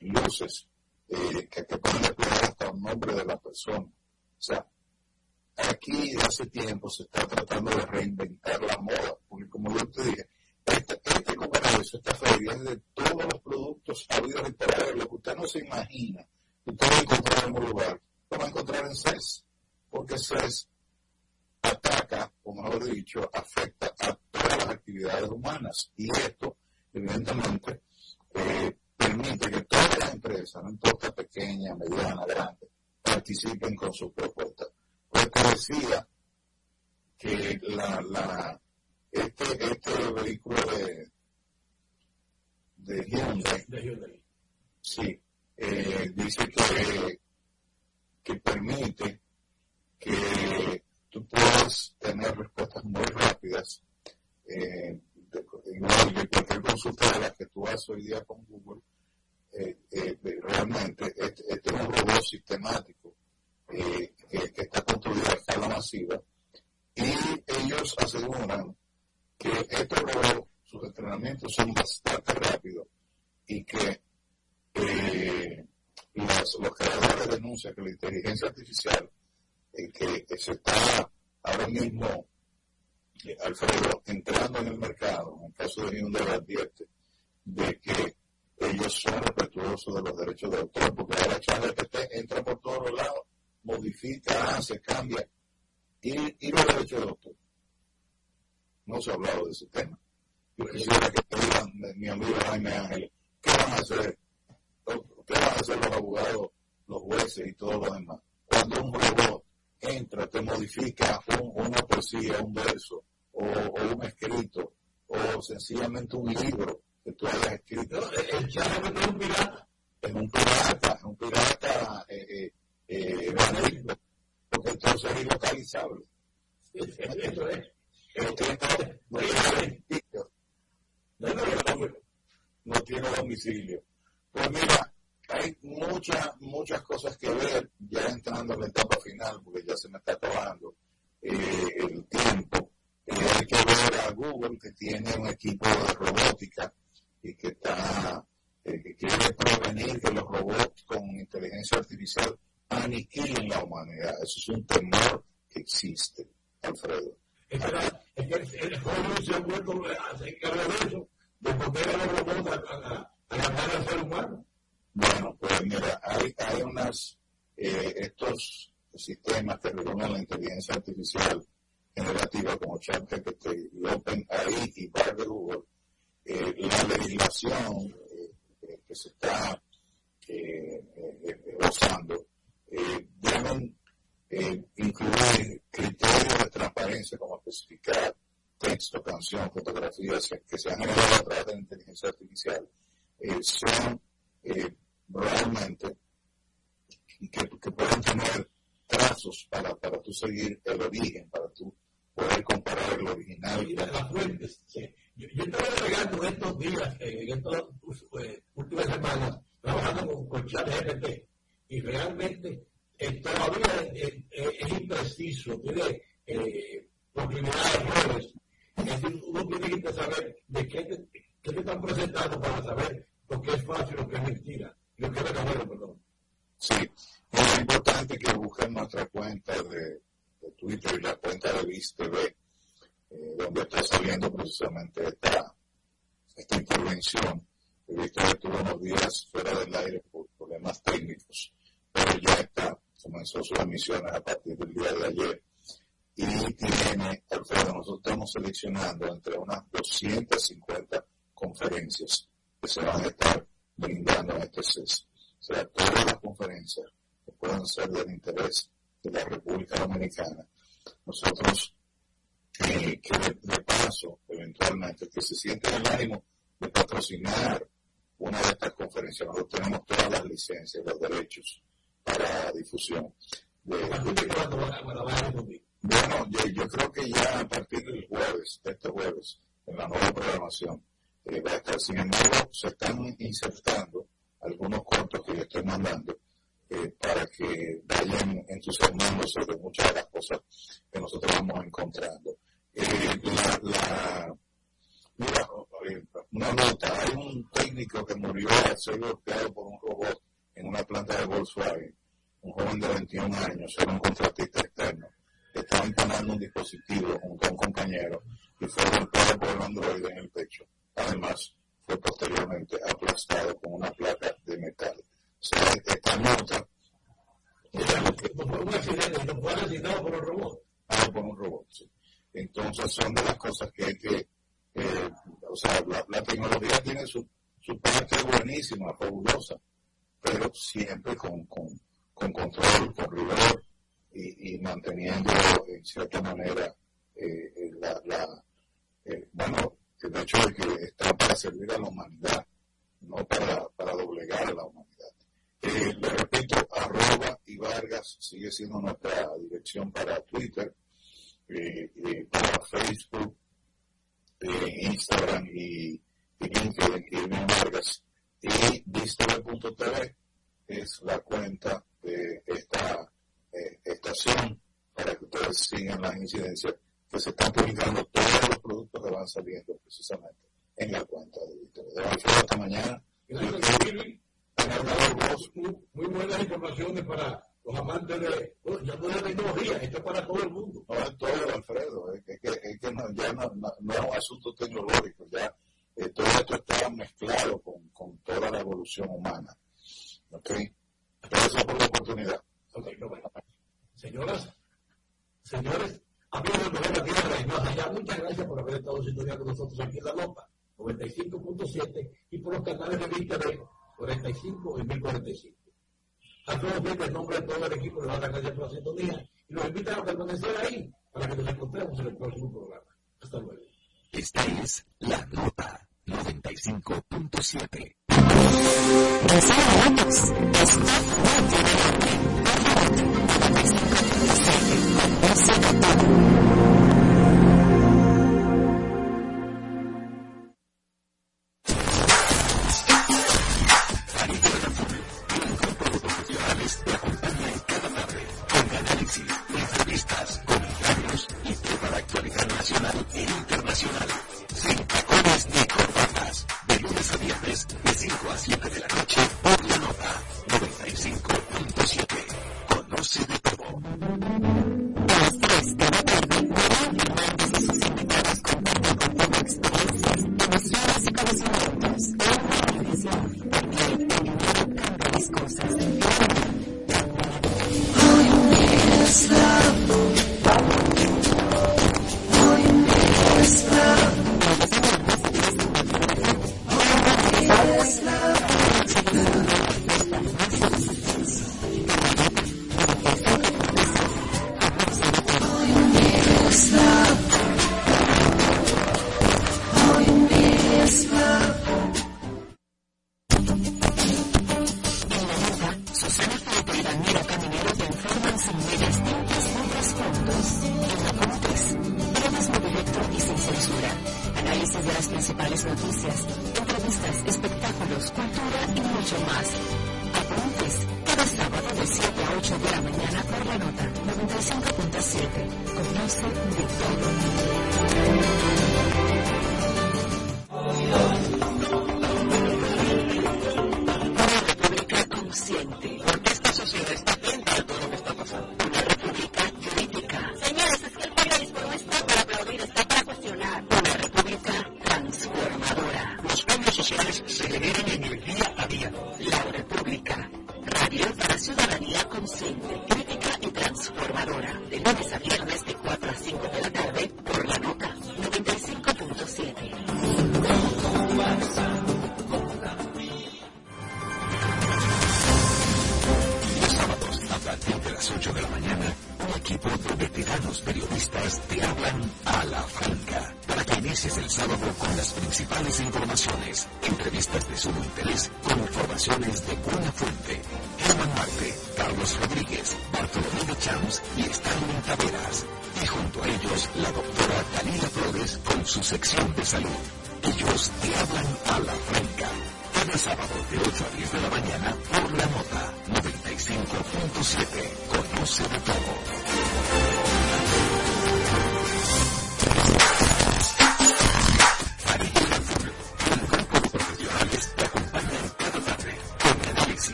luces eh, que, que pueden desplegar hasta un nombre de la persona. O sea, aquí hace tiempo se está tratando de reinventar la moda, porque como yo te dije, este, congreso, esta feria de todos los productos habidos y por lo que usted no se imagina, usted va a encontrar en un lugar, lo va a encontrar en CES, porque CES ataca, o mejor dicho, afecta a todas las actividades humanas. Y esto, evidentemente, eh, permite que todas las empresas, no importa pequeña, mediana, grande, participen con sus propuestas. Pues decía que la, la, este, este vehículo de, de Hyundai, sí, eh, dice que, que permite que tú puedas tener respuestas muy rápidas eh, de, cualquier consulta de la que tú haces hoy día con Google, eh, eh, realmente este, este, es un robot sistemático que, que, está construido a escala masiva y ellos aseguran que estos robots, sus entrenamientos son bastante rápidos y que los, los creadores denuncian que la inteligencia artificial que, se está ahora mismo, eh, Alfredo, entrando en el mercado, en el caso de Hyundai advierte, de que ellos son respetuosos de los derechos de autor, porque ahora ChatGPT entra por todos los lados, modifica, hace, cambia, y, y los derechos de autor. No se ha hablado de ese tema. Yo quisiera que te digan, mi amigo Jaime Ángeles, ¿qué van a hacer? ¿Qué van a hacer los abogados, los jueces y todos los demás? Cuando un robot entra, te modifica una poesía, un verso, o, un escrito, o sencillamente un libro que tú hayas escrito. el chat es un pirata. Es un pirata, es un pirata eh, eh, eh porque entonces es ilocalizable. Eso es. No tiene, no tiene domicilio. Pues mira, hay muchas, muchas cosas que ver ya entrando en la etapa final, porque ya se me está acabando eh, el tiempo. Eh, hay que ver a Google que tiene un equipo de robótica y que está eh, que quiere prevenir que los robots con inteligencia artificial aniquilen la humanidad. Eso es un temor que existe, Alfredo. Es que el joven se ha vuelto a de eso, de poner a los robots a, a, al ser humano. Bueno, pues mira, hay, hay unas, eh, estos sistemas que regulan la inteligencia artificial generativa como ChatGPT y OpenAI y Bar de Google, eh, la legislación eh, que se está que se han generado a través de la inteligencia artificial, son realmente y que, que puedan tener trazos para, para tú seguir el origen, para tú poder comparar el original. Y las fuentes. Yo, yo estaba navegando estos días, en estas eh, últimas semanas, trabajando con, con GPT y realmente eh, todavía eh, es impreciso, tiene eh, posibilidades de errores. Es decir, uno tiene que saber de qué te, qué te están presentando para saber lo que es fácil y lo que es mentira. Sí, es importante que busquen nuestra cuenta de, Twitter y la cuenta de VisTV, eh, donde está saliendo precisamente esta, esta intervención. VisTV tuvo unos días fuera del aire por problemas técnicos, pero ya está, comenzó sus emisiones a partir del día de ayer. Y tiene, Alfredo, nosotros estamos seleccionando entre unas 250 conferencias que se van a estar brindando en este CES. O sea, todas las conferencias que puedan ser del interés de la República Dominicana, nosotros eh, que de, paso, eventualmente, que se sienten el ánimo de patrocinar una de estas conferencias. Nosotros tenemos todas las licencias, los derechos para difusión. De, bueno, yo, yo, creo que ya a partir del jueves, de este jueves, en la nueva programación, eh, Sin embargo, se están insertando algunos cortos que yo estoy mandando eh, para que vayan entusiasmándose de muchas decir, no, a todos en nombre de todo el equipo, les da las gracias por la sintonía y los invito a permanecer ahí para que nos encontremos en el próximo programa. Hasta luego. Esta es la nota 95.7.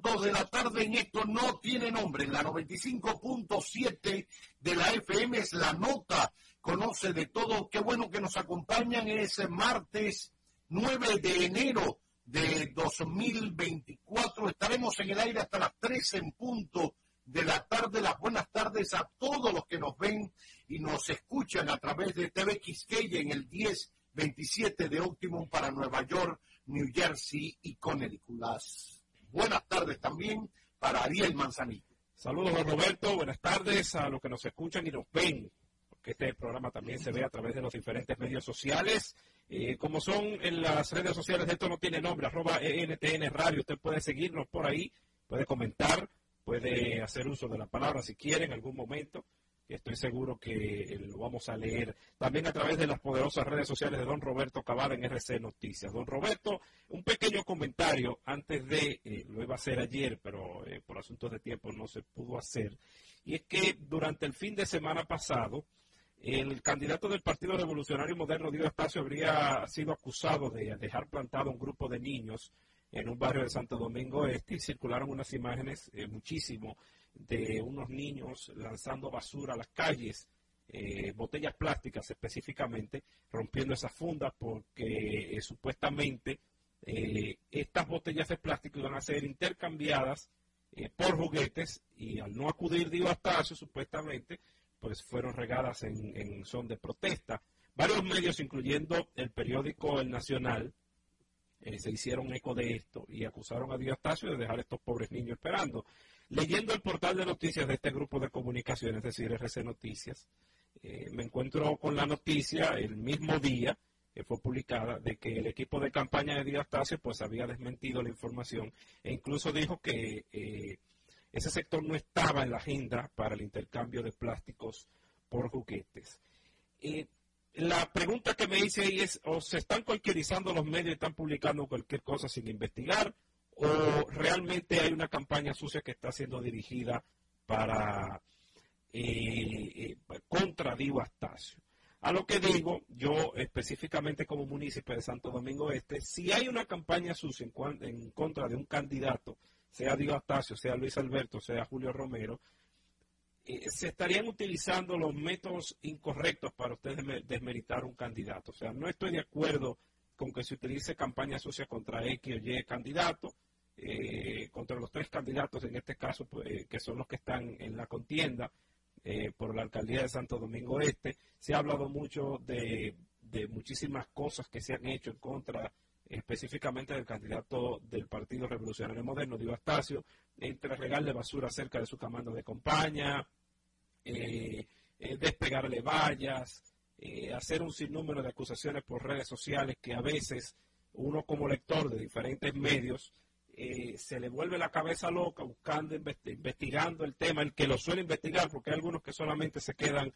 2 de la tarde en esto no tiene nombre. En la 95.7 de la FM es la nota. Conoce de todo. Qué bueno que nos acompañan ese martes 9 de enero de 2024. Estaremos en el aire hasta las 13 en punto de la tarde. Las buenas tardes a todos los que nos ven y nos escuchan a través de TV Quisqueya en el 1027 de Optimum para Nueva York, New Jersey y Connecticut buenas tardes también para Ariel Manzanillo. Saludos, don Roberto. Buenas tardes a los que nos escuchan y nos ven, porque este programa también se ve a través de los diferentes medios sociales. Eh, como son en las redes sociales, esto no tiene nombre, arroba ENTN Radio, usted puede seguirnos por ahí, puede comentar, puede hacer uso de la palabra si quiere en algún momento. Estoy seguro que lo vamos a leer también a través de las poderosas redes sociales de don Roberto Cabada en RC Noticias. Don Roberto, un pequeño comentario antes de, eh, lo iba a hacer ayer, pero eh, por asuntos de tiempo no se pudo hacer. Y es que durante el fin de semana pasado, el candidato del Partido Revolucionario Moderno, Diego Espacio, habría sido acusado de dejar plantado un grupo de niños en un barrio de Santo Domingo Este y circularon unas imágenes eh, muchísimo de unos niños lanzando basura a las calles, eh, botellas plásticas específicamente, rompiendo esas fundas porque eh, supuestamente estas botellas de plástico iban a ser intercambiadas por juguetes y al no acudir Diego Astacio supuestamente pues fueron regadas en, en son de protesta. Varios medios, incluyendo el periódico El Nacional, eh, se hicieron eco de esto y acusaron a Diostasio de dejar a estos pobres niños esperando. Leyendo el portal de noticias de este grupo de comunicación, es decir, RC Noticias, eh, me encuentro con la noticia el mismo día que fue publicada de que el equipo de campaña de Diostasio pues había desmentido la información e incluso dijo que eh, ese sector no estaba en la agenda para el intercambio de plásticos por juguetes. La pregunta que me hice ahí es, o se están cualquierizando los medios y están publicando cualquier cosa sin investigar, o realmente hay una campaña sucia que está siendo dirigida para eh, eh, contra Divo Astacio. A lo que digo, yo específicamente como municipio de Santo Domingo Este, si hay una campaña sucia en, contra de un candidato, sea Divo Astacio, sea Luis Alberto, sea Julio Romero, eh, se estarían utilizando los métodos incorrectos para ustedes desmeritar un candidato. O sea, no estoy de acuerdo con que se utilice campaña sucia contra X o Y candidato, eh, contra los tres candidatos en este caso, pues, eh, que son los que están en la contienda por la alcaldía de Santo Domingo Este. Se ha hablado mucho de, muchísimas cosas que se han hecho en contra específicamente del candidato del Partido Revolucionario Moderno, Diego Astacio, entre regarle basura cerca de su comando de campaña, eh, eh, despegarle vallas, eh, hacer un sinnúmero de acusaciones por redes sociales que a veces uno como lector de diferentes medios se le vuelve la cabeza loca buscando, investigando el tema, el que lo suele investigar, porque hay algunos que solamente se quedan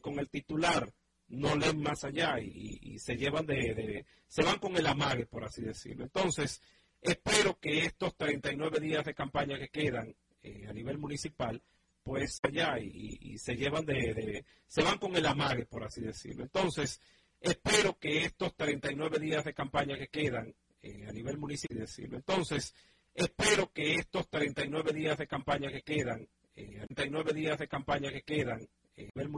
con el titular no leen más allá y, se llevan de, se van con el amague, por así decirlo. Entonces, espero que estos 39 días de campaña que quedan eh, a nivel municipal, pues allá y, se llevan de, se van con el amague, por así decirlo. Entonces, espero que estos 39 días de campaña que quedan eh, a nivel municipal, decirlo. Entonces, espero que estos 39 días de campaña que quedan, eh, 39 días de campaña que quedan a nivel municipal,